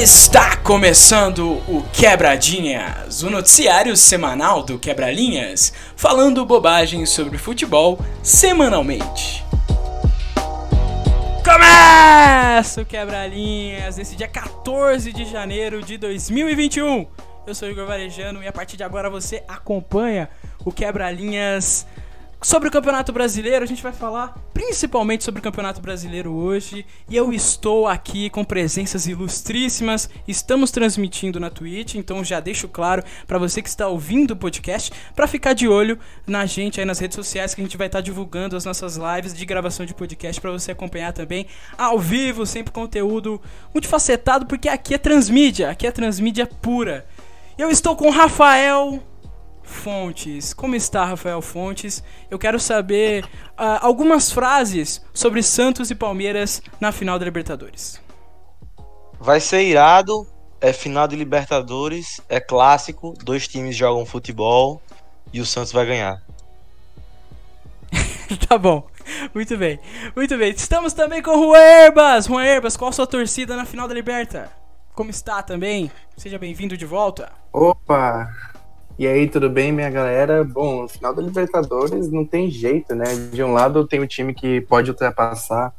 Está começando o Quebradinhas, o noticiário semanal do Quebralinhas, falando bobagens sobre futebol semanalmente. Começa o Quebralinhas nesse dia 14 de janeiro de 2021. Eu sou o Igor Varejano e a partir de agora você acompanha o Quebralinhas Sobre o Campeonato Brasileiro, a gente vai falar principalmente sobre o Campeonato Brasileiro hoje. E eu estou aqui com presenças ilustríssimas. Estamos transmitindo na Twitch, então já deixo claro para você que está ouvindo o podcast para ficar de olho na gente aí nas redes sociais que a gente vai estar tá divulgando as nossas lives de gravação de podcast para você acompanhar também ao vivo, sempre conteúdo multifacetado, porque aqui é transmídia, aqui é transmídia pura. Eu estou com o Rafael Fontes. Como está, Rafael Fontes? Eu quero saber uh, algumas frases sobre Santos e Palmeiras na final da Libertadores. Vai ser irado, é final de Libertadores, é clássico, dois times jogam futebol e o Santos vai ganhar. tá bom. Muito bem. Muito bem. Estamos também com o Juan Herbas. Juan Herbas, qual a sua torcida na final da Liberta? Como está também? Seja bem-vindo de volta. Opa! E aí, tudo bem, minha galera? Bom, no final da Libertadores não tem jeito, né? De um lado tem o time que pode ultrapassar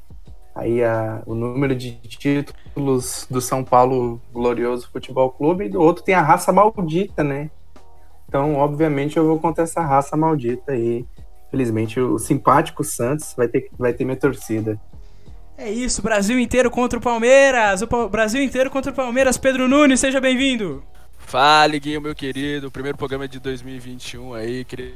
aí a, o número de títulos do São Paulo Glorioso Futebol Clube e do outro tem a raça maldita, né? Então, obviamente, eu vou contra essa raça maldita aí. Felizmente, o simpático Santos vai ter, vai ter minha torcida. É isso, Brasil inteiro contra o Palmeiras! O Brasil inteiro contra o Palmeiras. Pedro Nunes, seja bem-vindo! Fala, Guinho, meu querido. Primeiro programa de 2021 aí. Queria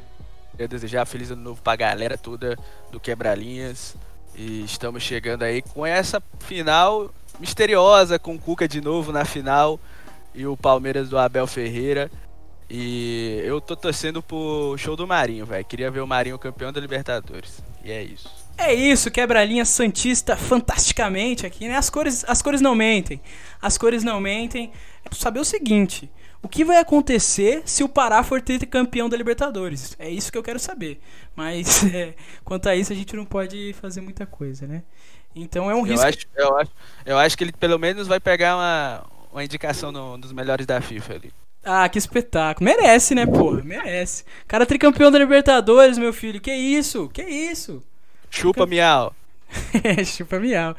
desejar feliz ano novo pra galera toda do Quebralinhas. E estamos chegando aí com essa final misteriosa, com o Cuca de novo na final e o Palmeiras do Abel Ferreira. E eu tô torcendo pro show do Marinho, velho. Queria ver o Marinho campeão da Libertadores. E é isso. É isso, quebra-linha santista fantasticamente aqui, né? As cores, as cores não mentem. As cores não mentem. É saber o seguinte: o que vai acontecer se o Pará for ter campeão da Libertadores? É isso que eu quero saber. Mas é, quanto a isso a gente não pode fazer muita coisa, né? Então é um eu risco. Acho, eu, acho, eu acho que ele pelo menos vai pegar uma, uma indicação no, dos melhores da FIFA ali. Ah, que espetáculo. Merece, né, porra? Merece. Cara tricampeão da Libertadores, meu filho. Que isso? Que isso? Chupa, miau. Chupa, miau.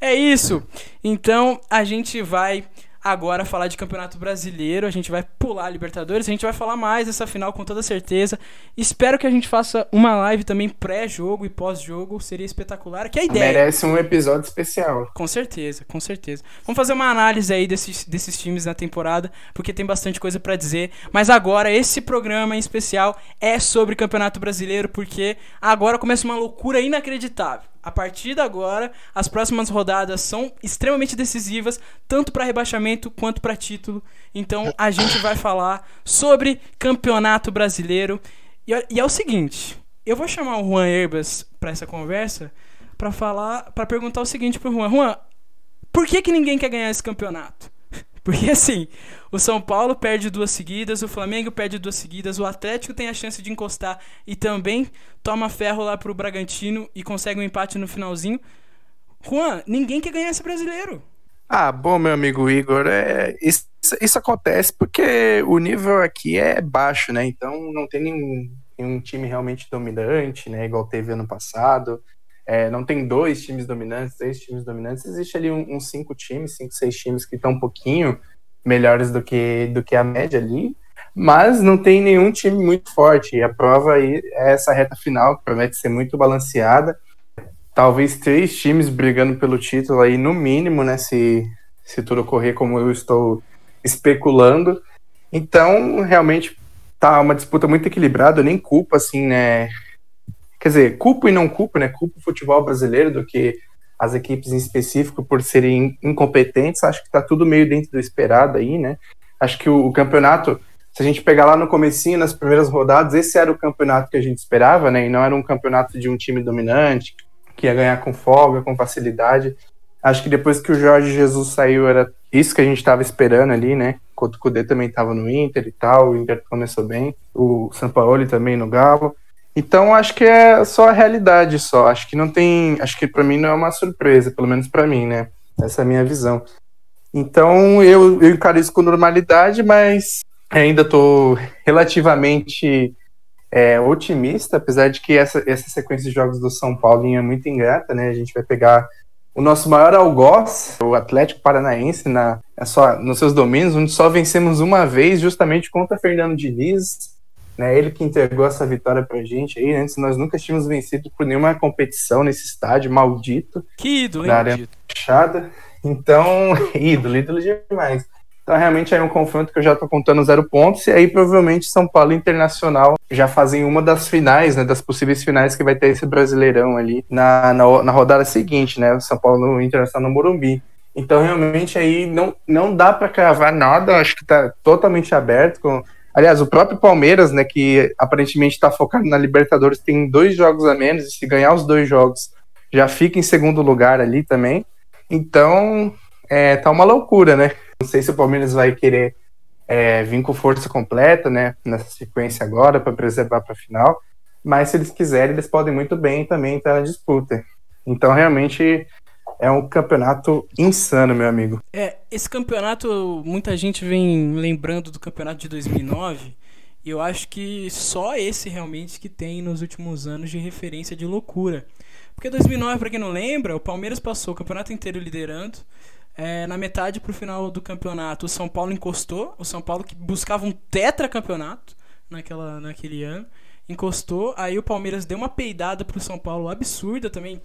É isso. Então a gente vai agora falar de Campeonato Brasileiro. A gente vai pular a Libertadores. A gente vai falar mais dessa final com toda certeza. Espero que a gente faça uma live também pré-jogo e pós-jogo. Seria espetacular. Que é a ideia. Merece um episódio especial. Com certeza, com certeza. Vamos fazer uma análise aí desses, desses times na temporada, porque tem bastante coisa para dizer. Mas agora, esse programa em especial é sobre Campeonato Brasileiro, porque agora começa uma loucura inacreditável. A partir de agora, as próximas rodadas são extremamente decisivas, tanto para rebaixamento quanto para título. Então a gente vai falar sobre Campeonato Brasileiro. E, e é o seguinte, eu vou chamar o Juan Herbas para essa conversa para falar, para perguntar o seguinte pro Juan, Juan, por que que ninguém quer ganhar esse campeonato? Porque assim, o São Paulo perde duas seguidas, o Flamengo perde duas seguidas, o Atlético tem a chance de encostar e também toma ferro lá pro Bragantino e consegue um empate no finalzinho. Juan, ninguém quer ganhar esse brasileiro. Ah, bom, meu amigo Igor, é, isso, isso acontece porque o nível aqui é baixo, né? Então não tem nenhum, nenhum time realmente dominante, né? Igual teve ano passado. É, não tem dois times dominantes, três times dominantes, existe ali uns um, um cinco times, cinco, seis times que estão um pouquinho melhores do que, do que a média ali, mas não tem nenhum time muito forte. E a prova aí é essa reta final, que promete ser muito balanceada. Talvez três times brigando pelo título aí, no mínimo, né? Se, se tudo ocorrer como eu estou especulando. Então, realmente, tá uma disputa muito equilibrada, nem culpa, assim, né? Quer dizer, culpo e não culpo, né? Culpo o futebol brasileiro do que as equipes em específico por serem incompetentes. Acho que está tudo meio dentro do esperado aí, né? Acho que o, o, campeonato, se a gente pegar lá no comecinho, nas primeiras rodadas, esse era o campeonato que a gente esperava, né? E não era um campeonato de um time dominante, que ia ganhar com folga, com facilidade. Acho que depois que o Jorge Jesus saiu, era isso que a gente estava esperando ali, né? O Cudê também estava no Inter e tal, o Inter começou bem, o Sampaoli também no Galo. Então acho que é só a realidade só. Acho que não tem, acho que para mim não é uma surpresa, pelo menos para mim, né? Essa é a minha visão. Então eu, eu encaro isso com normalidade, mas ainda estou relativamente é, otimista, apesar de que essa, essa sequência de jogos do São Paulo é muito ingrata, né? A gente vai pegar o nosso maior algoz, o Atlético Paranaense, na, é só, nos seus domínios, onde só vencemos uma vez, justamente contra Fernando Diniz, né? Ele que entregou essa vitória pra gente aí. Antes nós nunca tínhamos vencido por nenhuma competição nesse estádio maldito. Que ídolo, hein? Da Fechada. Então, ídolo, ídolo demais. Então, realmente é um confronto que eu já tô contando zero pontos. E aí, provavelmente, São Paulo Internacional já fazem uma das finais, né? Das possíveis finais que vai ter esse Brasileirão ali na, na, na rodada seguinte, né? São Paulo Internacional no Morumbi. Então, realmente, aí não, não dá para cravar nada. Acho que tá totalmente aberto. Com... Aliás, o próprio Palmeiras, né? Que aparentemente está focado na Libertadores, tem dois jogos a menos. E se ganhar os dois jogos, já fica em segundo lugar ali também. Então, é, tá uma loucura, né? Não sei se o Palmeiras vai querer é, vir com força completa, né? Nessa sequência agora, para preservar para a final. Mas se eles quiserem, eles podem muito bem também estar na disputa. Então, realmente, é um campeonato insano, meu amigo. É, esse campeonato, muita gente vem lembrando do campeonato de 2009. E eu acho que só esse realmente que tem nos últimos anos de referência de loucura. Porque 2009, para quem não lembra, o Palmeiras passou o campeonato inteiro liderando. É, na metade pro final do campeonato, o São Paulo encostou. O São Paulo que buscava um tetracampeonato naquela, naquele ano. Encostou. Aí o Palmeiras deu uma peidada pro São Paulo absurda também.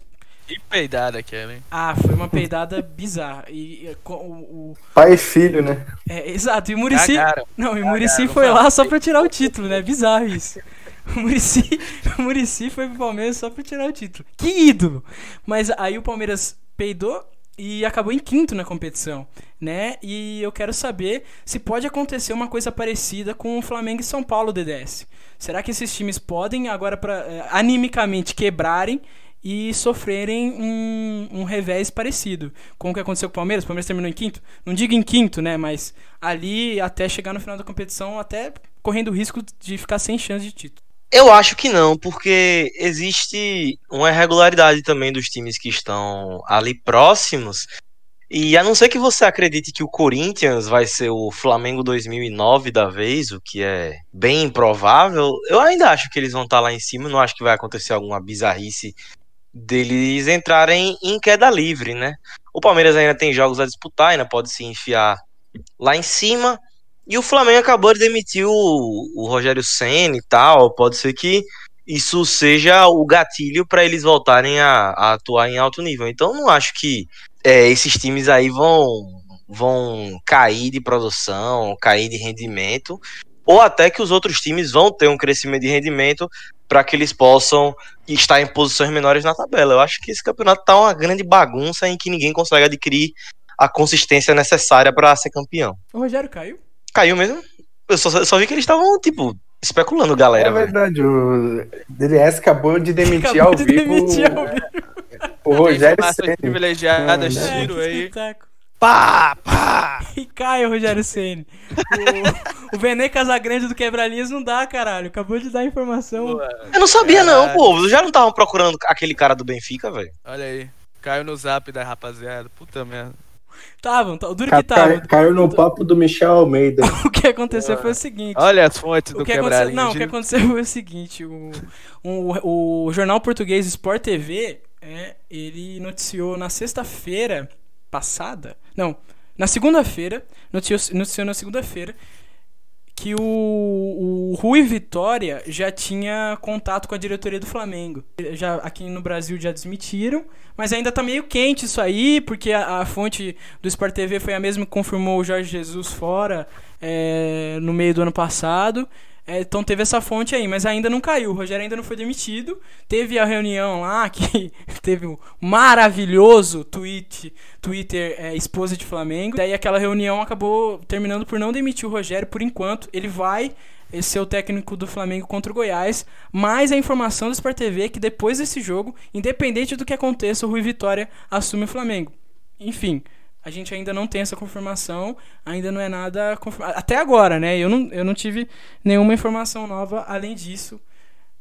Que peidada aquela, hein? Ah, foi uma peidada bizarra. E, e o, o, Pai e filho, né? É, exato. E o Murici. Não, e o Murici foi lá fala. só pra tirar o título, né? Bizarro isso. O Murici, o Murici foi pro Palmeiras só pra tirar o título. Que ídolo! Mas aí o Palmeiras peidou e acabou em quinto na competição, né? E eu quero saber se pode acontecer uma coisa parecida com o Flamengo e São Paulo DDS. Será que esses times podem agora para animicamente quebrarem e sofrerem um, um revés parecido com o que aconteceu com o Palmeiras? O Palmeiras terminou em quinto, não digo em quinto, né? Mas ali até chegar no final da competição, até correndo o risco de ficar sem chance de título. Eu acho que não, porque existe uma irregularidade também dos times que estão ali próximos. E a não ser que você acredite que o Corinthians vai ser o Flamengo 2009 da vez, o que é bem improvável, eu ainda acho que eles vão estar lá em cima. Não acho que vai acontecer alguma bizarrice deles entrarem em queda livre, né? O Palmeiras ainda tem jogos a disputar, ainda pode se enfiar lá em cima. E o Flamengo acabou de demitir o, o Rogério Senna e tal. Pode ser que isso seja o gatilho para eles voltarem a, a, atuar em alto nível. Então não acho que é, esses times aí vão, vão cair de produção, cair de rendimento, ou até que os outros times vão ter um crescimento de rendimento para que eles possam estar em posições menores na tabela. Eu acho que esse campeonato tá uma grande bagunça em que ninguém consegue adquirir a consistência necessária para ser campeão. O Rogério caiu? Caiu mesmo? Eu só, só vi que eles estavam, tipo, especulando, galera. É velho. verdade, o DDS acabou de demitir Acabou ao de vivo demitir ao vivo. o Rogério Ceni. privilegiadas, É, tiro aí. espetáculo. Pá, pá. E cai o Rogério Ceni. O, o Venê Casagrande do Quebralinhas não dá, caralho. Acabou de dar informação. Eu não sabia, não, pô. Já não estavam procurando aquele cara do Benfica, velho. Olha aí. Caiu no zap da rapaziada. Puta merda. Estavam, tá, o duro que tava. cai- Caiu no papo do Michel Almeida. O que aconteceu foi o seguinte. Olha as fontes do que quebralinho. não, o que aconteceu foi o seguinte: o, o, o jornal português Sport TV, é, ele noticiou na sexta-feira passada, não, na segunda-feira, noticiou, na segunda-feira que o, o Rui Vitória já tinha contato com a diretoria do Flamengo. Já aqui no Brasil já desmentiram, mas ainda tá meio quente isso aí, porque a, a fonte do Sport TV foi a mesma que confirmou o Jorge Jesus fora é, no meio do ano passado. É, então teve essa fonte aí, mas ainda não caiu. O Rogério ainda não foi demitido. Teve a reunião lá que teve o maravilhoso tweet, Twitter é, esposa de Flamengo. Daí aquela reunião acabou terminando por não demitir o Rogério por enquanto. Ele vai ser o técnico do Flamengo contra o Goiás. Mas a informação do Sport TV é que depois desse jogo, independente do que aconteça, o Rui Vitória assume o Flamengo. Enfim, a gente ainda não tem essa confirmação, ainda não é nada confirmado. Até agora, né? Eu não, eu não tive nenhuma informação nova além disso.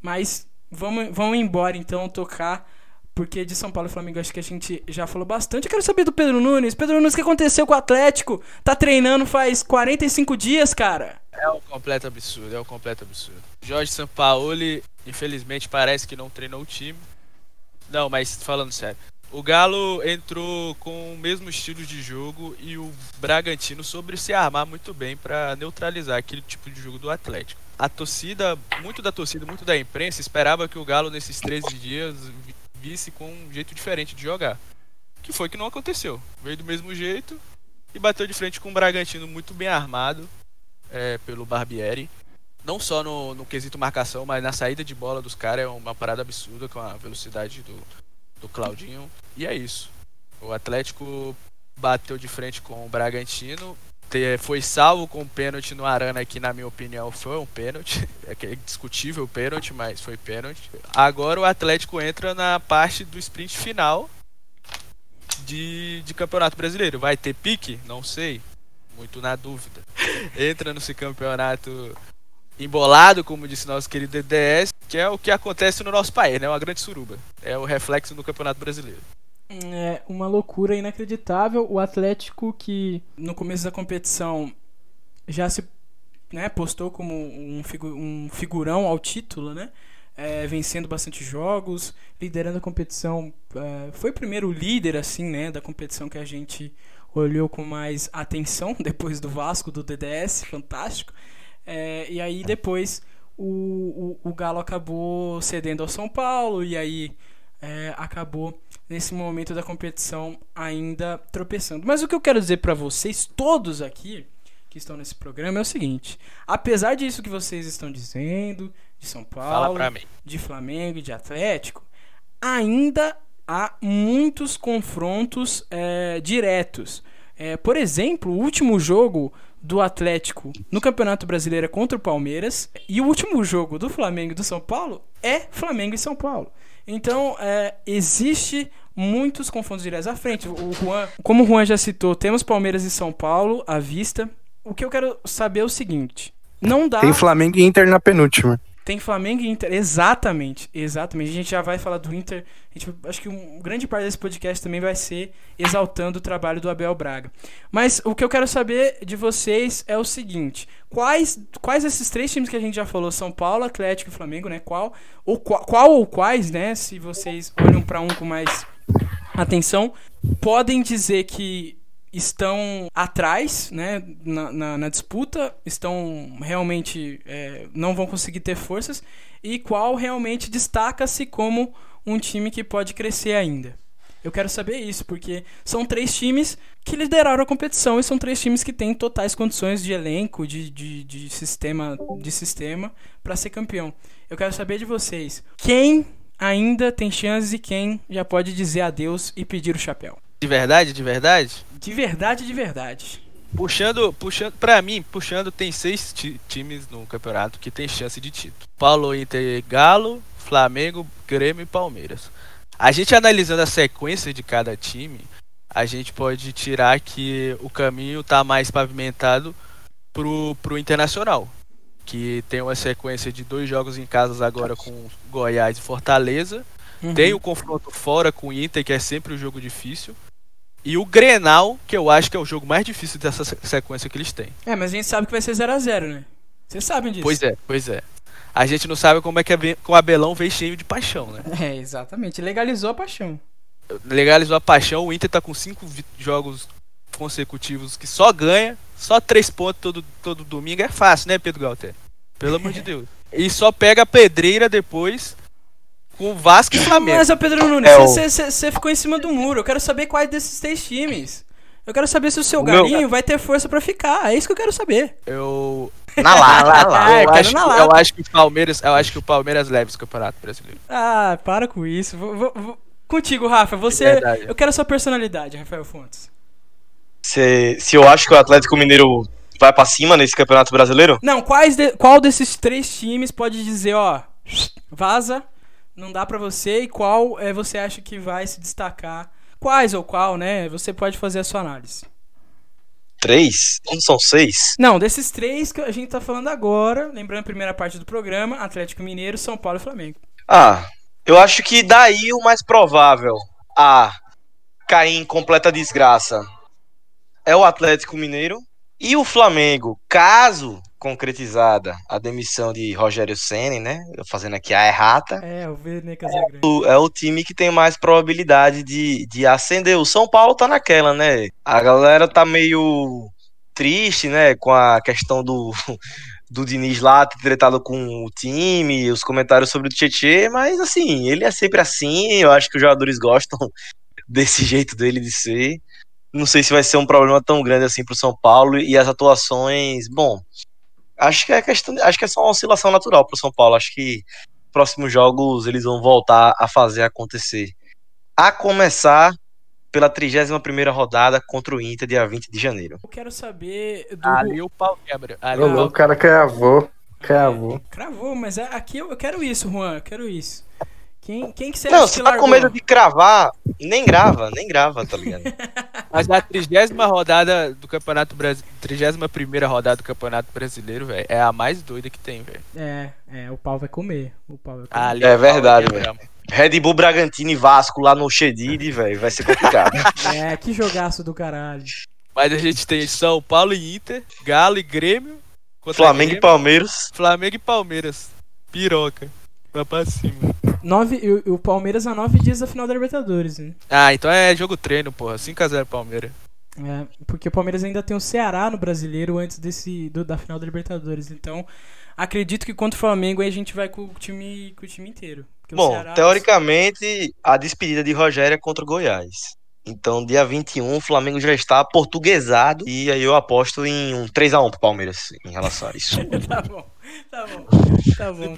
Mas vamos, vamos embora então tocar porque de São Paulo e Flamengo acho que a gente já falou bastante. Eu quero saber do Pedro Nunes. Pedro Nunes, o que aconteceu com o Atlético? Tá treinando faz 45 dias, cara. É um completo absurdo, é um completo absurdo. Jorge Sampaoli, infelizmente, parece que não treinou o time. Não, mas falando sério. O Galo entrou com o mesmo estilo de jogo e o Bragantino sobre se armar muito bem para neutralizar aquele tipo de jogo do Atlético. A torcida, muito da torcida, muito da imprensa esperava que o Galo nesses 13 dias visse com um jeito diferente de jogar. Que foi que não aconteceu. Veio do mesmo jeito e bateu de frente com um Bragantino muito bem armado é, pelo Barbieri. Não só no, no quesito marcação, mas na saída de bola dos caras é uma parada absurda com a velocidade do, do Claudinho. E é isso. O Atlético bateu de frente com o Bragantino. Foi salvo com o pênalti no Arana, que na minha opinião foi um pênalti. É discutível o pênalti, mas foi pênalti. Agora o Atlético entra na parte do sprint final de, de Campeonato Brasileiro. Vai ter pique? Não sei. Muito na dúvida. Entra nesse campeonato embolado, como disse nosso querido DDS, que é o que acontece no nosso país, né? Uma grande suruba. É o reflexo do Campeonato Brasileiro. É uma loucura inacreditável. O Atlético que no começo da competição já se né, postou como um, figu um figurão ao título, né? É, vencendo bastante jogos, liderando a competição. É, foi o primeiro líder, assim, né, da competição que a gente olhou com mais atenção, depois do Vasco, do DDS, fantástico. É, e aí depois o, o, o, Galo acabou cedendo ao São Paulo e aí é, acabou nesse momento da competição ainda tropeçando. Mas o que eu quero dizer para vocês todos aqui que estão nesse programa é o seguinte: apesar disso que vocês estão dizendo de São Paulo, de Flamengo e de Atlético, ainda há muitos confrontos é, diretos. É, por exemplo, o último jogo do Atlético no Campeonato Brasileiro é contra o Palmeiras. E o último jogo do Flamengo e do São Paulo é Flamengo e São Paulo. Então, é, existe muitos confrontos diretos à frente. O Juan, como o Juan já citou, temos Palmeiras e São Paulo à vista. O que eu quero saber é o seguinte: não dá. Tem Flamengo e Inter na penúltima. Tem Flamengo e Inter, exatamente, exatamente. A gente já vai falar do Inter. Gente, acho que um grande parte desse podcast também vai ser exaltando o trabalho do Abel Braga. Mas o que eu quero saber de vocês é o seguinte: quais, quais esses três times que a gente já falou, São Paulo, Atlético e Flamengo, né? Qual ou qual, qual ou quais, né? Se vocês olham para um com mais atenção, podem dizer que estão atrás né, na, na, na disputa, estão realmente é, não vão conseguir ter forças, e qual realmente destaca-se como um time que pode crescer ainda. Eu quero saber isso, porque são três times que lideraram a competição e são três times que têm totais condições de elenco, de, de, de sistema de sistema para ser campeão. Eu quero saber de vocês, quem ainda tem chances e quem já pode dizer adeus e pedir o chapéu. De verdade, de verdade? De verdade, de verdade. Puxando, puxando, pra mim, puxando, tem seis times no campeonato que tem chance de título. Paulo, Inter, Galo, Flamengo, Grêmio e Palmeiras. A gente analisando a sequência de cada time, a gente pode tirar que o caminho tá mais pavimentado pro, pro Internacional. Que tem uma sequência de dois jogos em casa agora com Goiás e Fortaleza. Uhum. Tem o confronto fora com o Inter, que é sempre um jogo difícil. E o Grenal, que eu acho que é o jogo mais difícil dessa sequência que eles têm. É, mas a gente sabe que vai ser 0x0, né? Vocês sabem disso. Pois é, pois é. A gente não sabe como é que o Abelão veio cheio de paixão, né? É, exatamente. Legalizou a paixão. Legalizou a paixão. O Inter tá com cinco jogos consecutivos que só ganha. Só três pontos todo, todo domingo. É fácil, né, Pedro Galter? Pelo amor de Deus. E só pega a pedreira depois com o Vasco e Flamengo. Mas, Pedro Nunes, você é o... ficou em cima do muro. Eu quero saber quais desses três times. Eu quero saber se o seu o galinho meu... vai ter força para ficar. É isso que eu quero saber. Eu. Na lá, na lá. Eu, acho, na eu acho que o Palmeiras. Eu acho que o Palmeiras leva esse campeonato brasileiro. Ah, para com isso. Vou, vou, vou... Contigo, Rafa. Você. É eu quero a sua personalidade, Rafael Fontes. Se, se eu acho que o Atlético Mineiro vai para cima nesse campeonato brasileiro? Não, quais de... qual desses três times pode dizer, ó, vaza, não dá para você e qual é, você acha que vai se destacar? Quais ou qual, né? Você pode fazer a sua análise. Três? Não são seis? Não, desses três que a gente tá falando agora, lembrando a primeira parte do programa, Atlético Mineiro, São Paulo e Flamengo. Ah, Eu acho que daí o mais provável a cair em completa desgraça é o Atlético Mineiro e o Flamengo, caso concretizada a demissão de Rogério Ceni, né? Fazendo aqui a errata. É, o Vene Casagrande. É o time que tem mais probabilidade de, de ascender. O São Paulo tá naquela, né? A galera tá meio triste, né? Com a questão do, do Diniz lá ter tretado com o time, os comentários sobre o Tietchan, mas assim, ele é sempre assim. Eu acho que os jogadores gostam desse jeito dele de ser. Não sei se vai ser um problema tão grande assim pro São Paulo e as atuações, bom, acho que é questão, acho que é só uma oscilação natural pro São Paulo. Acho que próximos jogos eles vão voltar a fazer acontecer. A começar pela 31ª rodada contra o Inter dia 20 de janeiro. Eu quero saber do Ali o pau quebra. Ali o o cara cravou. Cravou. Cravou, mas é- aqui eu eu quero isso, Juan, eu quero isso. Quem, quem que você Não, você que tá largou? com medo de cravar, nem grava, nem grava, tá ligado? Mas a trigésima rodada do Campeonato Brasileiro. Trigésima primeira rodada do Campeonato Brasileiro, velho. É a mais doida que tem, velho. É, é, o pau vai comer. O pau vai comer. Ali É verdade, quebra. Red Bull Bragantino e Vasco lá no Xedid, velho, vai ser complicado. É, que jogaço do caralho. Mas a gente tem São Paulo e Inter, Galo e Grêmio. Flamengo e Grêmio, Palmeiras. Flamengo e Palmeiras. Piroca. Vai pra cima. Nove, o, o Palmeiras a nove dias da final da Libertadores, né? Ah, então é jogo treino, porra. 5x0 Palmeiras. É, porque o Palmeiras ainda tem o Ceará no brasileiro antes desse do- da final da Libertadores. Então, acredito que contra o Flamengo aí a gente vai com o time, com o time inteiro. Bom, Ceará- teoricamente, a despedida de Rogério é contra o Goiás. Então, dia 21, o Flamengo já está portuguesado. E aí eu aposto em um 3x1 pro Palmeiras em relação a isso. tá bom, tá bom, tá bom.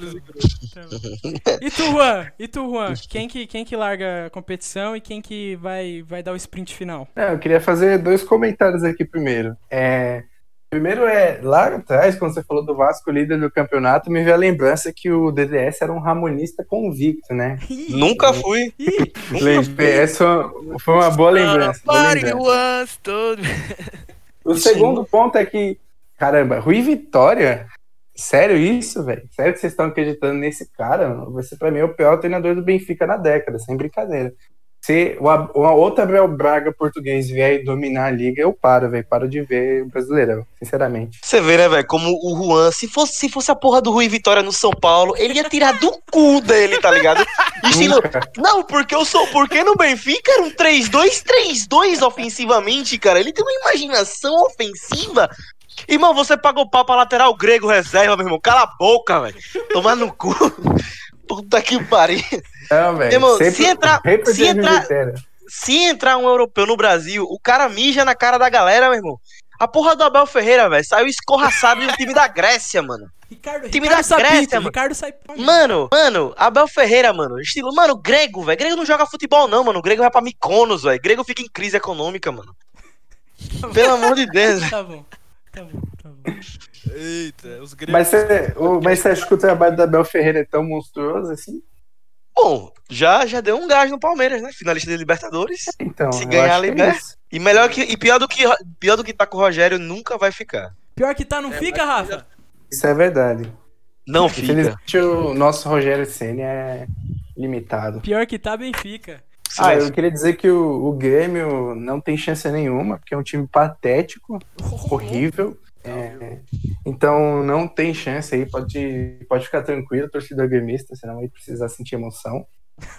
tá bom. E tu, Juan? E tu, Juan? Quem que, quem que larga a competição e quem que vai, vai dar o sprint final? Não, eu queria fazer dois comentários aqui primeiro. É, primeiro é, lá atrás, quando você falou do Vasco líder do campeonato, me veio a lembrança que o DDS era um ramonista convicto, né? Nunca fui. Essa foi uma boa lembrança. boa Pare lembrança. O segundo ponto é que, caramba, Rui Vitória, sério isso, velho? Sério que vocês estão acreditando nesse cara? mano? Você, pra mim, é o pior treinador do Benfica na década, sem brincadeira. Se uma outra Abel Braga português vier e dominar a liga, eu paro, velho. Paro de ver o Brasileirão, sinceramente. Você vê, né, velho, como o Juan, se fosse, se fosse a porra do Rui Vitória no São Paulo, ele ia tirar do cu dele, tá ligado? Estilo, não, porque eu sou, porque no Benfica era um 3-2-3-2 ofensivamente, cara. Ele tem uma imaginação ofensiva. Irmão, você pagou pau pra lateral grego reserva, meu irmão. Cala a boca, velho. Tomar no cu. Puta que pariu. Não, velho. Se entrar- se Rui entrar- Vitória. Se entrar um europeu no Brasil, o cara mija na cara da galera, meu irmão. A porra do Abel Ferreira, velho, saiu escorraçado do time da Grécia, mano. Ricardo, Time Ricardo da Grécia, mano. Ricardo Sapinto. Mano, mano, Abel Ferreira, mano. Estilo, mano, grego, velho. Grego não joga futebol, não, mano. Grego vai pra Mykonos, velho. Grego fica em crise econômica, mano. Pelo amor de Deus, velho. Tá bom, tá bom, tá bom. Eita, os gregos. Mas você, o- mas você acha que o trabalho da Abel Ferreira é tão monstruoso assim? Bom, já, já deu um gás no Palmeiras, né? Finalista de Libertadores. Então, Se ganhar, acho que é. E melhor que. E pior do que, pior do que tá com o Rogério, nunca vai ficar. Pior que tá, não fica, Rafa? Isso é verdade. Não fica. Infelizmente, o nosso Rogério Ceni é limitado. Pior que tá, Benfica. Ah, Silêncio. eu queria dizer que o, o Grêmio não tem chance nenhuma, porque é um time patético, horrível. É, então não tem chance aí, pode, pode ficar tranquilo, torcedor gremista, senão vai precisar sentir emoção.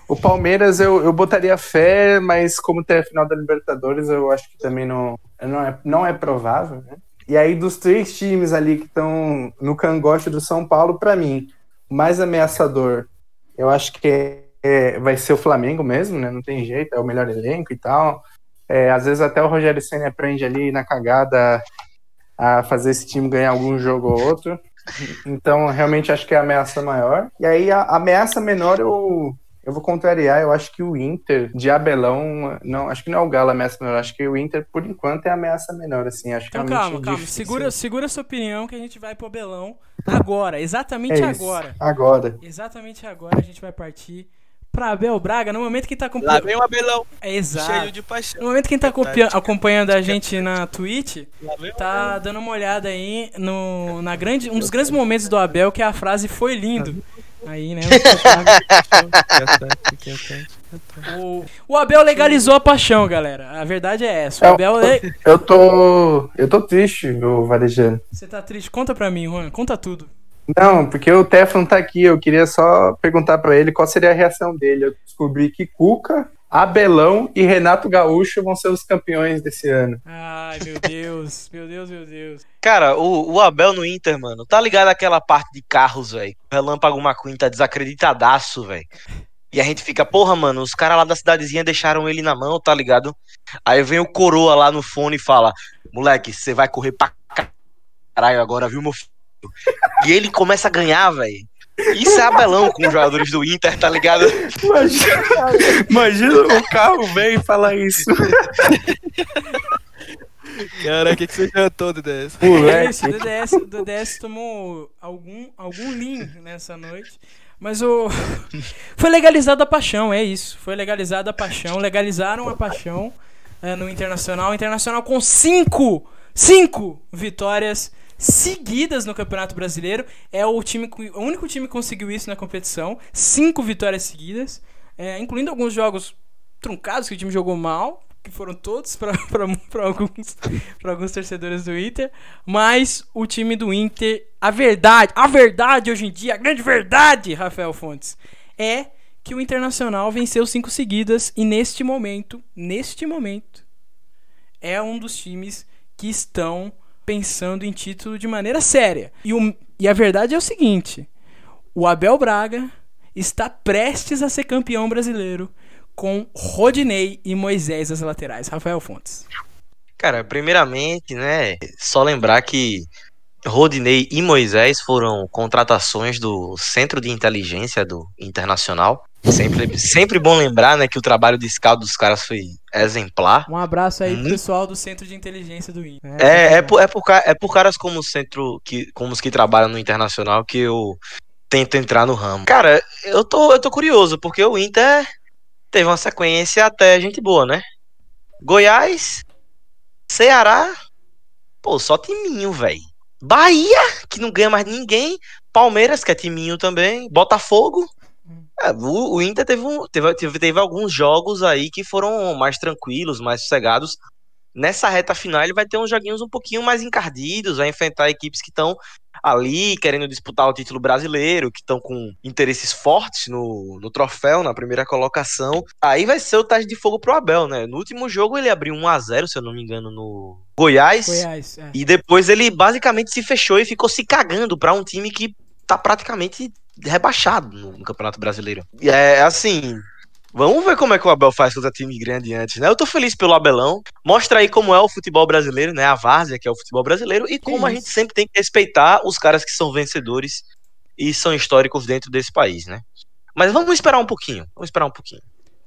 O Palmeiras eu, eu botaria fé, mas como tem a final da Libertadores, eu acho que também não, não, é, não é provável, né? E aí, dos três times ali que estão no cangote do São Paulo, pra mim, o mais ameaçador, eu acho que é, é- vai ser o Flamengo mesmo, né? Não tem jeito, é o melhor elenco e tal. É, às vezes até o Rogério Senna aprende ali na cagada a fazer esse time ganhar algum jogo ou outro. Então, realmente acho que é a ameaça maior. E aí, a ameaça menor, eu, eu vou contrariar. Eu acho que o Inter de Abelão, não, acho que não é o Galo a ameaça menor. Acho que o Inter, por enquanto, é a ameaça menor. Assim, acho que Então calma, calma. difícil. Segura, segura sua opinião que a gente vai pro Belão agora. Exatamente É agora. Agora. Exatamente agora a gente vai partir pra Abel Braga. No momento que tá Lá acompanhando. vem o Abelão, É cheio exato. de paixão. No momento que tá acompanha- acompanhando a gente na Twitch, Lá tá dando uma olhada aí no, na grande, um dos grandes momentos do Abel, que é a frase foi lindo. Aí, né? o, o Abel legalizou a paixão, galera. A verdade é essa. O Eu- Abel. le- Eu tô. Eu tô triste, meu Varejano. Você tá triste? Conta pra mim, Juan. Conta tudo. Não, porque o Teflon tá aqui. Eu queria só perguntar pra ele qual seria a reação dele. Eu descobri que Cuca, Abelão e Renato Gaúcho vão ser os campeões desse ano. Ai, meu Deus. meu Deus, meu Deus. Cara, o, o Abel no Inter, mano, tá ligado aquela parte de carros, velho? O Relâmpago McQueen tá desacreditadaço, velho. E a gente fica, porra, mano, os caras lá da cidadezinha deixaram ele na mão, tá ligado? Aí vem o coroa lá no fone e fala: Moleque, você vai correr pra caralho agora, viu, meu filho? E ele começa a ganhar, velho. Isso é Abelão com os jogadores do Inter, tá ligado? Imagina, imagina o carro vem e fala isso. Cara, o que, que você jantou? É o Moleque. DDS, o DDS tomou algum, algum lean nessa noite. Mas o. Foi legalizada a paixão, é isso. Foi legalizada a paixão. Legalizaram a paixão é, no Internacional. O Internacional com cinco, cinco vitórias seguidas no Campeonato Brasileiro. É o time, o único time que conseguiu isso na competição. Cinco vitórias seguidas, é, incluindo alguns jogos truncados que o time jogou mal, que foram todos para alguns, alguns torcedores do Inter. Mas o time do Inter, a verdade, a verdade hoje em dia, a grande verdade, Rafael Fontes, é que o Internacional venceu cinco seguidas e neste momento, neste momento, é um dos times que estão pensando em título de maneira séria. E, o- e a verdade é o seguinte: o Abel Braga está prestes a ser campeão brasileiro com Rodinei e Moisés as laterais. Rafael Fontes. Cara, primeiramente, né, só lembrar que Rodinei e Moisés foram contratações do Centro de Inteligência do Internacional. Sempre, sempre bom lembrar, né, que o trabalho de scout dos caras foi exemplar. Um abraço aí pro Muito- pessoal do Centro de Inteligência do Inter. É, é, por, é, por, ca- é por caras como o centro, que, como os que trabalham no Internacional, que eu tento entrar no ramo. Cara, eu tô, eu tô curioso, porque o Inter teve uma sequência até gente boa, né? Goiás, Ceará, pô, só timinho, velho. Bahia, que não ganha mais ninguém. Palmeiras, que é timinho também. Botafogo. É, o, o Inter teve, um, teve, teve, teve alguns jogos aí que foram mais tranquilos, mais sossegados nessa reta final ele vai ter uns joguinhos um pouquinho mais encardidos, vai enfrentar equipes que estão ali querendo disputar o título brasileiro, que estão com interesses fortes no, no troféu, na primeira colocação. Aí vai ser o teste de fogo pro Abel, né? No último jogo ele abriu 1 a 0 se eu não me engano, no Goiás. Goiás, é. E depois ele basicamente se fechou e ficou se cagando pra um time que tá praticamente rebaixado no, no Campeonato Brasileiro. E é assim. Vamos ver como é que o Abel faz contra time grande antes, né? Eu tô feliz pelo Abelão. Mostra aí como é o futebol brasileiro, né? A várzea que é o futebol brasileiro e como a gente sempre tem que respeitar os caras que são vencedores e são históricos dentro desse país, né? Mas vamos esperar um pouquinho. Vamos esperar um pouquinho.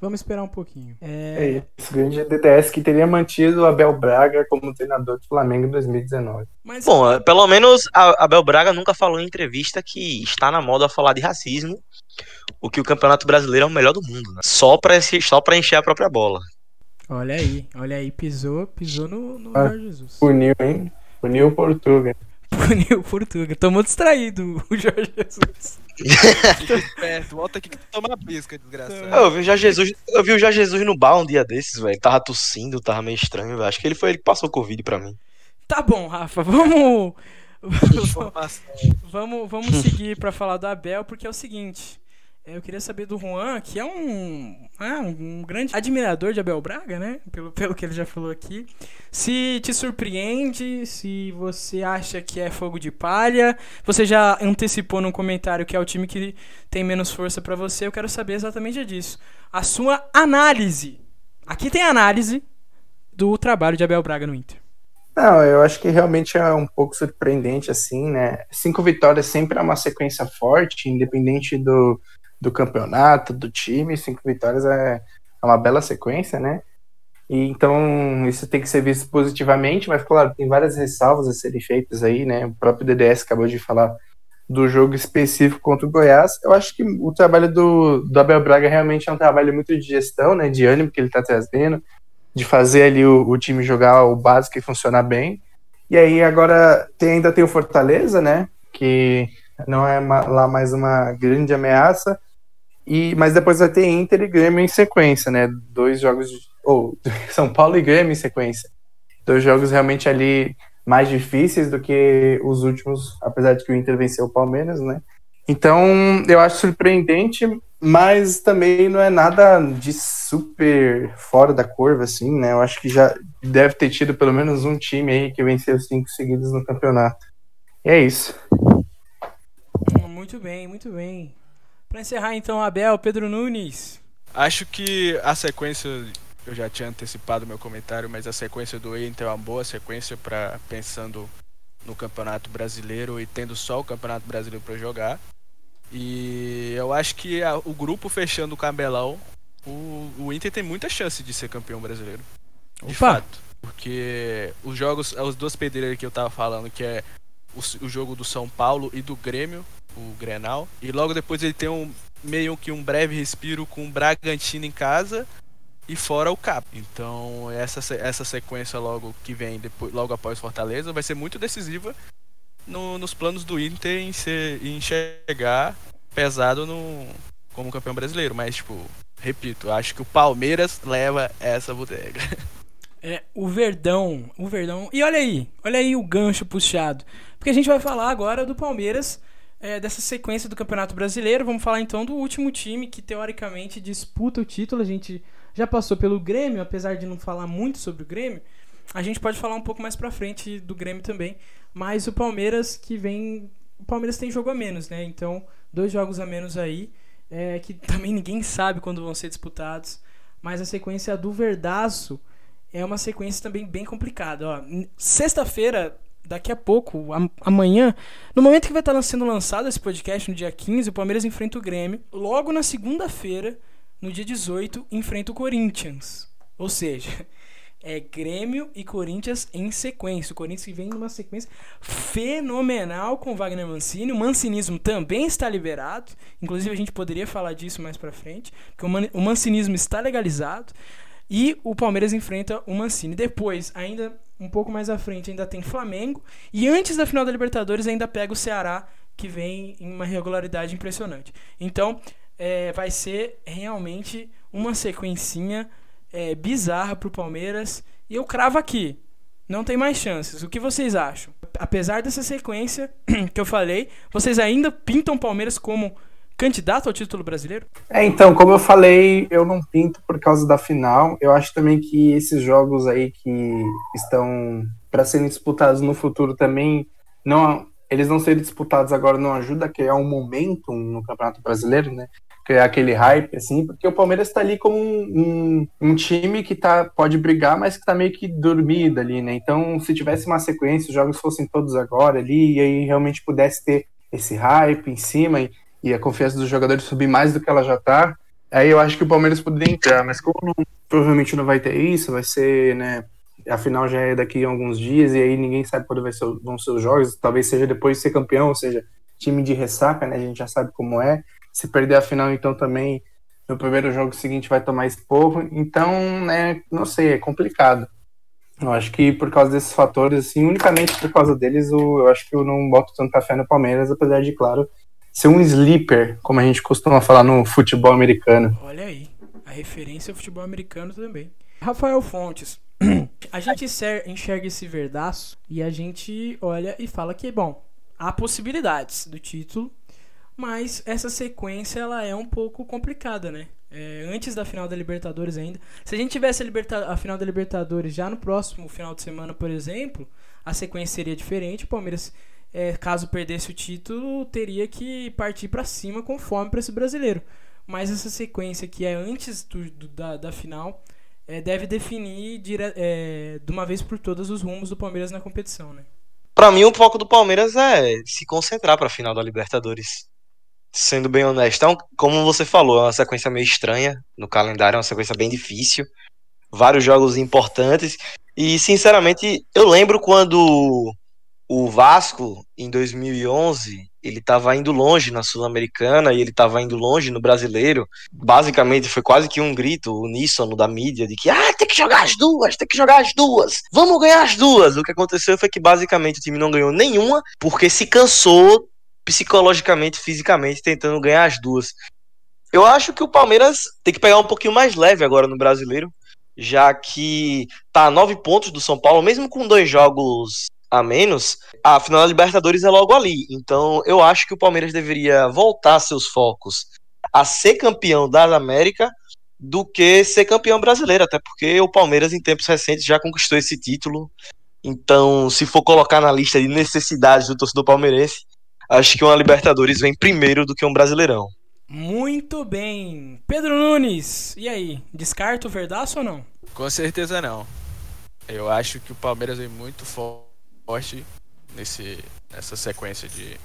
Vamos esperar um pouquinho. É isso, grande DDS que teria mantido o Abel Braga como treinador do Flamengo em 2019. Mas Bom, é, pelo menos a Abel Braga nunca falou em entrevista que está na moda falar de racismo, o que o Campeonato Brasileiro é o melhor do mundo, né? Só pra, esse- só pra encher a própria bola. olha aí, olha aí, pisou, pisou no, no Ah. Jorge Jesus. Puniu, hein? Puniu o Portuga. Puniu o Portuga. Tomou distraído o Jorge Jesus. Fica esperto, volta aqui que tu toma a pisca, desgraçado. Eu vi o Jorge Jesus, eu vi o Jorge Jesus no bar um dia desses, velho. Tava tossindo, tava meio estranho, velho. Acho que ele foi ele que passou o Covid pra mim. Tá bom, Rafa, vamos. Vamos, vamos seguir pra falar do Abel, porque é o seguinte. É, Eu queria saber do Juan, que é um, ah, um grande admirador de Abel Braga, né? Pelo, pelo que ele já falou aqui. Se te surpreende, se você acha que é fogo de palha. Você já antecipou num comentário que é o time que tem menos força pra você. Eu quero saber exatamente disso. A sua análise. Aqui tem análise do trabalho de Abel Braga no Inter. Não, eu acho que realmente é um pouco surpreendente, assim, né? Cinco vitórias sempre é uma sequência forte, independente do, do campeonato, do time. Cinco vitórias é, é uma bela sequência, né? E então isso tem que ser visto positivamente, mas claro, tem várias ressalvas a serem feitas aí, né? O próprio DDS acabou de falar do jogo específico contra o Goiás. Eu acho que o trabalho do, do Abel Braga realmente é um trabalho muito de gestão, né? De ânimo que ele está trazendo de fazer ali o, o, time jogar o básico e funcionar bem. E aí agora tem, ainda tem o Fortaleza, né? Que não é uma, lá mais uma grande ameaça. E, mas depois vai ter Inter e Grêmio em sequência, né? Dois jogos, ou São Paulo e Grêmio em sequência. Dois jogos realmente ali mais difíceis do que os últimos, apesar de que o Inter venceu o Palmeiras, né? Então, eu acho surpreendente, mas também não é nada de super fora da curva, assim, né? Eu acho que já deve ter tido pelo menos um time aí que venceu cinco seguidos no campeonato. E é isso. Muito bem, muito bem. Para encerrar então, Abel, Pedro Nunes. Acho que a sequência, eu já tinha antecipado meu comentário, mas a sequência do Inter é uma boa sequência para pensando no Campeonato Brasileiro e tendo só o Campeonato Brasileiro para jogar. E eu acho que a, o grupo fechando o cabelão, o, o Inter tem muita chance de ser campeão brasileiro. De Opa. fato. Porque os jogos, as duas pedreiras que eu tava falando, que é o, o jogo do São Paulo e do Grêmio, o Grenal. E logo depois ele tem um meio que um breve respiro com o Bragantino em casa e fora o Cap. Então essa, essa sequência logo que vem depois, logo após Fortaleza vai ser muito decisiva no, nos planos do Inter em, ser, em chegar pesado no, como campeão brasileiro. Mas, tipo, repito, acho que o Palmeiras leva essa bodega. É, o Verdão, o Verdão. E olha aí, olha aí o gancho puxado. Porque a gente vai falar agora do Palmeiras, é, dessa sequência do Campeonato Brasileiro. Vamos falar então do último time que teoricamente disputa o título. A gente já passou pelo Grêmio, apesar de não falar muito sobre o Grêmio. A gente pode falar um pouco mais pra frente do Grêmio também. Mas o Palmeiras que vem. O Palmeiras tem jogo a menos, né? Então, dois jogos a menos aí. É, que também ninguém sabe quando vão ser disputados. Mas a sequência do Verdaço é uma sequência também bem complicada. Sexta-feira, daqui a pouco, amanhã, no momento que vai estar sendo lançado esse podcast, no dia 15, o Palmeiras enfrenta o Grêmio. Logo na segunda-feira, no dia 18, enfrenta o Corinthians. Ou seja, é Grêmio e Corinthians em sequência. O Corinthians vem numa sequência fenomenal com o Wagner Mancini. O mancinismo também está liberado. Inclusive, a gente poderia falar disso mais pra frente. Porque o, man o mancinismo está legalizado. E o Palmeiras enfrenta o Mancini. Depois, ainda um pouco mais à frente, ainda tem Flamengo. E antes da final da Libertadores, ainda pega o Ceará, que vem em uma regularidade impressionante. Então, é, vai ser realmente uma sequencinha é, bizarra pro Palmeiras. E eu cravo aqui. Não tem mais chances. O que vocês acham? Apesar dessa sequência que eu falei, vocês ainda pintam o Palmeiras como candidato ao título brasileiro? É, então, como eu falei, eu não pinto por causa da final. Eu acho também que esses jogos aí que estão para serem disputados no futuro também não eles não serem disputados agora não ajuda a criar um momento no Campeonato Brasileiro, né? criar aquele hype, assim, porque o Palmeiras está ali como um, um, um, time que tá, pode brigar, mas que tá meio que dormido ali, né? Então, se tivesse uma sequência, os jogos fossem todos agora ali, e aí realmente pudesse ter esse hype em cima e, e a confiança dos jogadores subir mais do que ela já tá, aí eu acho que o Palmeiras poderia entrar, mas como não, provavelmente não vai ter isso, vai ser, né? Afinal, já é daqui a alguns dias, e aí ninguém sabe quando vai ser, vão ser os jogos, talvez seja depois de ser campeão, ou seja, time de ressaca, né? A gente já sabe como é. Se perder a final, então também no primeiro jogo seguinte vai tomar esporro. Então, né, não sei, é complicado. Eu acho que por causa desses fatores, assim, unicamente por causa deles, eu acho que eu não boto tanta fé no Palmeiras, apesar de, claro, ser um sleeper, como a gente costuma falar no futebol americano. Olha aí, a referência ao futebol americano também. Rafael Fontes, a gente enxerga esse verdaço e a gente olha e fala que, bom, há possibilidades do título, mas essa sequência ela é um pouco complicada, né? É, antes da final da Libertadores ainda. Se a gente tivesse a, a, final da Libertadores já no próximo final de semana, por exemplo, a sequência seria diferente. O Palmeiras, é, caso perdesse o título, teria que partir para cima com fome para esse brasileiro. Mas essa sequência que é antes do, do, da, da final é, deve definir dire, é, de uma vez por todas os rumos do Palmeiras na competição, né? Para mim, o foco do Palmeiras é se concentrar para a final da Libertadores sendo bem honesto. Então, como você falou, é uma sequência meio estranha no calendário, é uma sequência bem difícil. Vários jogos importantes. E, sinceramente, eu lembro quando o Vasco, em 2011, ele estava indo longe na Sul-Americana e ele estava indo longe no Brasileiro. Basicamente, foi quase que um grito uníssono da mídia de que ah, tem que jogar as duas, tem que jogar as duas, vamos ganhar as duas. O que aconteceu foi que basicamente o time não ganhou nenhuma porque se cansou psicologicamente, fisicamente, tentando ganhar as duas. Eu acho que o Palmeiras tem que pegar um pouquinho mais leve agora no brasileiro, já que tá a nove pontos do São Paulo, mesmo com dois jogos a menos, a final da Libertadores é logo ali. Então eu acho que o Palmeiras deveria voltar seus focos a ser campeão da América do que ser campeão brasileiro, até porque o Palmeiras em tempos recentes já conquistou esse título. Então, se for colocar na lista de necessidades do torcedor palmeirense, acho que uma Libertadores vem primeiro do que um Brasileirão. Muito bem. Pedro Nunes, e aí? Descarta o Verdaço ou não? Com certeza não. Eu acho que o Palmeiras vem muito forte nesse, nessa sequência de,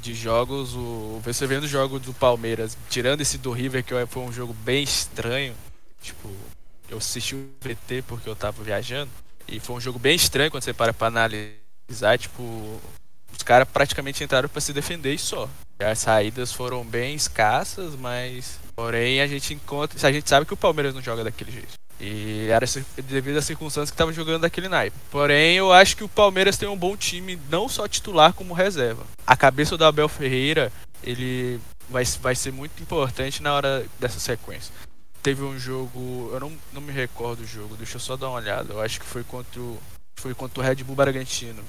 de jogos. O, você vendo o jogo do Palmeiras, tirando esse do River, que foi um jogo bem estranho. Tipo, eu assisti o VT porque eu tava viajando. E foi um jogo bem estranho quando você para pra analisar. Tipo, os caras praticamente entraram para se defender e só. As saídas foram bem escassas, mas porém a gente encontra, a gente sabe que o Palmeiras não joga daquele jeito. E era devido às circunstâncias que estava jogando daquele naipe. Porém, eu acho que o Palmeiras tem um bom time, não só titular como reserva. A cabeça do Abel Ferreira, ele vai, vai ser muito importante na hora dessa sequência. Teve um jogo, eu não, não me recordo o jogo, deixa eu só dar uma olhada. Eu acho que foi contra o, foi contra o Red Bull Bragantino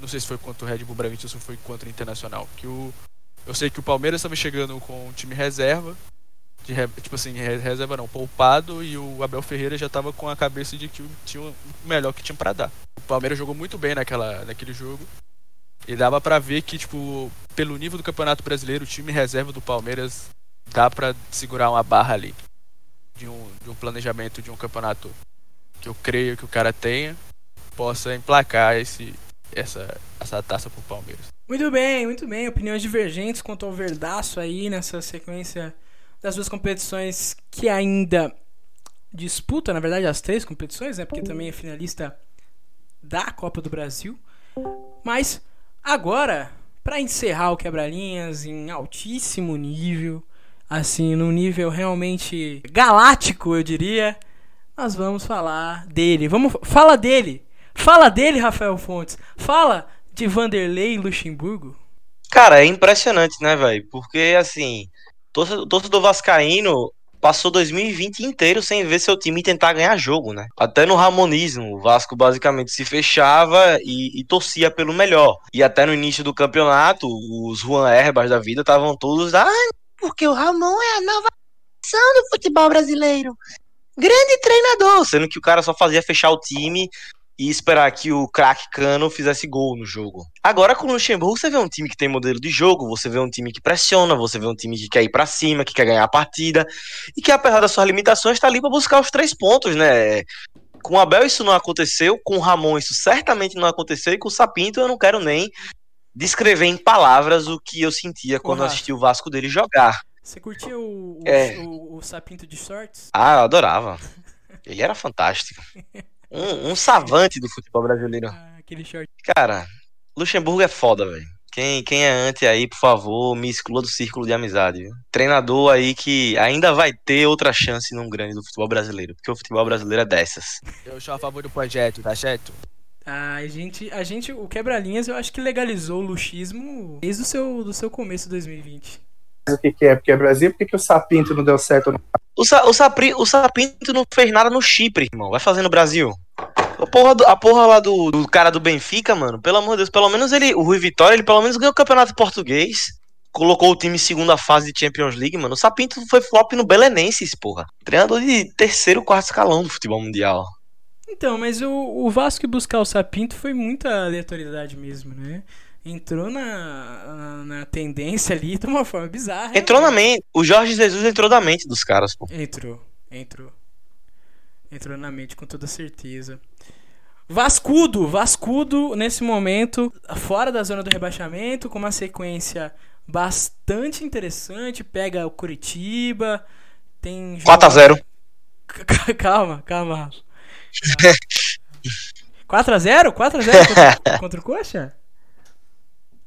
não sei se foi contra o Red Bull Bragantino ou se foi contra o Internacional. Que o, eu sei que o Palmeiras estava chegando com um time reserva, de, tipo assim, reserva não, poupado, e o Abel Ferreira já estava com a cabeça de que tinha o melhor que tinha para dar. O Palmeiras jogou muito bem naquela, naquele jogo. E dava para ver que, tipo, pelo nível do Campeonato Brasileiro, o time reserva do Palmeiras dá para segurar uma barra ali. De um, de um planejamento de um campeonato que eu creio que o cara tenha, possa emplacar esse, essa, essa taça pro Palmeiras. Muito bem, muito bem. Opiniões divergentes quanto ao Verdaço aí nessa sequência das duas competições que ainda disputa, na verdade, as três competições, né? Porque também é finalista da Copa do Brasil. Mas agora, para encerrar o quebra-linhas em altíssimo nível, assim, num nível realmente galáctico, eu diria, nós vamos falar dele. Vamos fala dele. Fala dele, Rafael Fontes. Fala de Vanderlei Luxemburgo. Cara, é impressionante, né, velho? Porque, assim, o torcedor vascaíno passou 2020 inteiro sem ver seu time tentar ganhar jogo, né? Até no Ramonismo, o Vasco basicamente se fechava e, e torcia pelo melhor. E até no início do campeonato, os Juan Herbas da vida estavam todos, ah, porque o Ramon é a nova do futebol brasileiro. Grande treinador, sendo que o cara só fazia fechar o time e esperar que o craque Cano fizesse gol no jogo. Agora com o Luxemburgo você vê um time que tem modelo de jogo, você vê um time que pressiona, você vê um time que quer ir para cima, que quer ganhar a partida e que apesar das suas limitações está ali para buscar os três pontos, né? Com o Abel isso não aconteceu, com o Ramon isso certamente não aconteceu e com o Sapinto eu não quero nem descrever em palavras o que eu sentia quando assisti o Vasco dele jogar. Você curtiu o, é. o, o Sapinto de shorts? Ah, eu adorava. Ele era fantástico. Um, um savante do futebol brasileiro. Ah, aquele short. Cara, Luxemburgo é foda, velho. Quem, quem é anti aí, por favor, me exclua do círculo de amizade. Viu? Treinador aí que ainda vai ter outra chance num grande do futebol brasileiro, porque o futebol brasileiro é dessas. Eu sou a favor do projeto, tá certo? Ah, a gente, a gente, o quebra-linhas, eu acho que legalizou o luxismo desde o seu, do seu começo de 2020. O que, que é? Porque é Brasil, por que, que o Sapinto não deu certo o, Sa o, Sapri o Sapinto não fez nada no Chipre, irmão. Vai fazer no Brasil. A porra, do, a porra lá do, do, cara do Benfica, mano, pelo amor de Deus, pelo menos ele, o Rui Vitória, ele pelo menos ganhou o campeonato português. Colocou o time em segunda fase de Champions League, mano. O Sapinto foi flop no Belenenses, porra. Treinador de terceiro, quarto escalão do futebol mundial. Então, mas o, o Vasco buscar o Sapinto foi muita aleatoriedade mesmo, né? Entrou na, na tendência ali de uma forma bizarra. Entrou na mente. O Jorge Jesus entrou na mente dos caras, pô. Entrou, entrou. Entrou na mente com toda certeza. Vascudo, Vascudo nesse momento fora da zona do rebaixamento, com uma sequência bastante interessante, pega o Curitiba, tem 4 a 0. calma, calma. 4 a 0? 4 a 0 contra, contra o Coxa?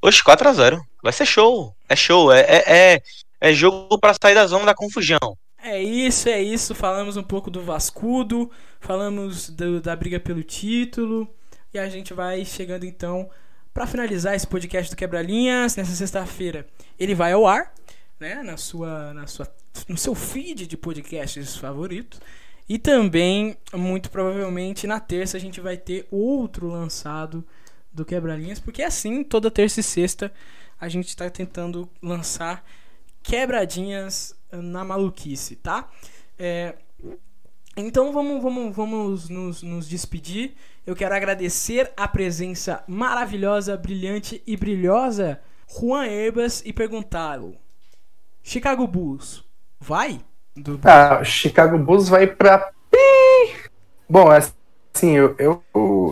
Oxe, 4x0. Vai ser show. É show. É, é, é, é jogo para sair da zona da confusão. É isso, é isso. Falamos um pouco do Vascudo, falamos do, da briga pelo título. E a gente vai chegando então Para finalizar esse podcast do Quebra-Linhas, nessa sexta-feira, ele vai ao ar, né, na sua, na sua, no seu feed de podcasts favorito. E também, muito provavelmente, na terça a gente vai ter outro lançado do Quebra-Linhas, porque assim, toda terça e sexta a gente está tentando lançar quebradinhas na maluquice, tá? É, então vamos, vamos, vamos nos, nos despedir. Eu quero agradecer a presença maravilhosa, brilhante e brilhosa Juan Herbas e perguntá-lo: Chicago Bulls vai? Do... Ah, Chicago Bulls vai pra. Bom, assim, eu, eu,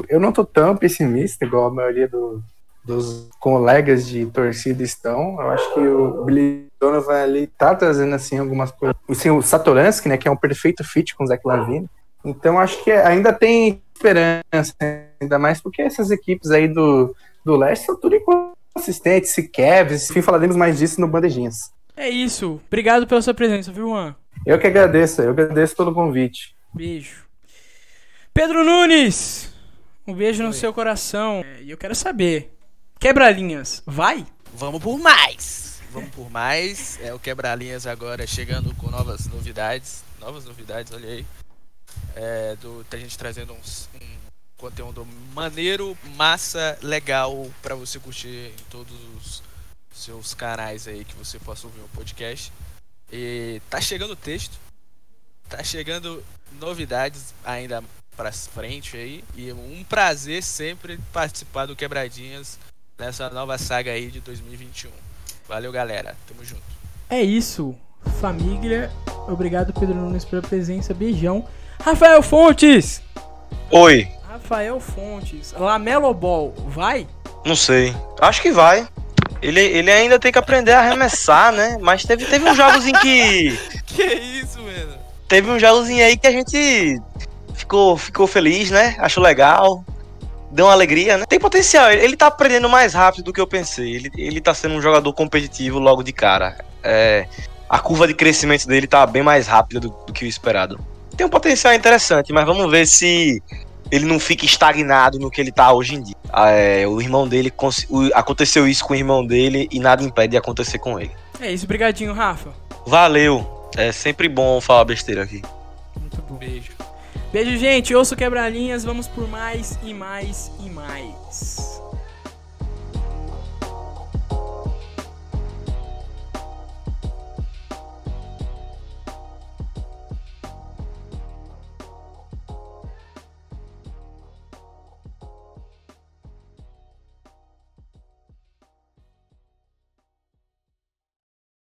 eu não tô tão pessimista igual a maioria do, dos colegas de torcida estão. Eu acho que o Billy Donovan ali tá trazendo assim algumas coisas. Assim, o Satoransky, né, que é um perfeito fit com o Zach Lavine. Então acho que ainda tem esperança, ainda mais porque essas equipes aí do, do leste são tudo inconsistentes, se Cavs, enfim, falaremos mais disso no Bandejinhas. É isso. Obrigado pela sua presença, viu, Juan? Eu que agradeço, eu agradeço pelo convite. Beijo. Pedro Nunes, um beijo Oi. no seu coração. É, e eu quero saber, quebra-linhas, vai? Vamos por mais. Vamos por mais. É o quebra-linhas agora chegando com novas novidades. Novas novidades, olha aí. É, do, a gente trazendo uns, um conteúdo maneiro, massa, legal para você curtir em todos os seus canais aí que você possa ouvir o podcast. E tá chegando texto, tá chegando novidades ainda para frente aí e um prazer sempre participar do Quebradinhas nessa nova saga aí de 2021. Valeu, galera. Tamo junto. É isso, família. Obrigado, Pedro Nunes, pela presença. Beijão. Rafael Fontes! Oi. Rafael Fontes. Lamelo Ball, vai? Não sei. Acho que vai. Ele, ele ainda tem que aprender a arremessar, né? Mas teve, teve uns jogos em que. que isso, mano? Teve uns jogos aí que a gente ficou, ficou feliz, né? Achou legal. Deu uma alegria, né? Tem potencial. Ele, ele tá aprendendo mais rápido do que eu pensei. Ele, ele tá sendo um jogador competitivo logo de cara. É, a curva de crescimento dele tá bem mais rápida do, do que o esperado tem um potencial interessante, mas vamos ver se ele não fica estagnado no que ele tá hoje em dia. Ah, é, o irmão dele aconteceu isso com o irmão dele e nada impede de acontecer com ele. É isso, brigadinho, Rafa. Valeu. É sempre bom falar besteira aqui. Muito bom. Beijo. Beijo, gente. Ouço quebra-linhas. Vamos por mais e mais e mais.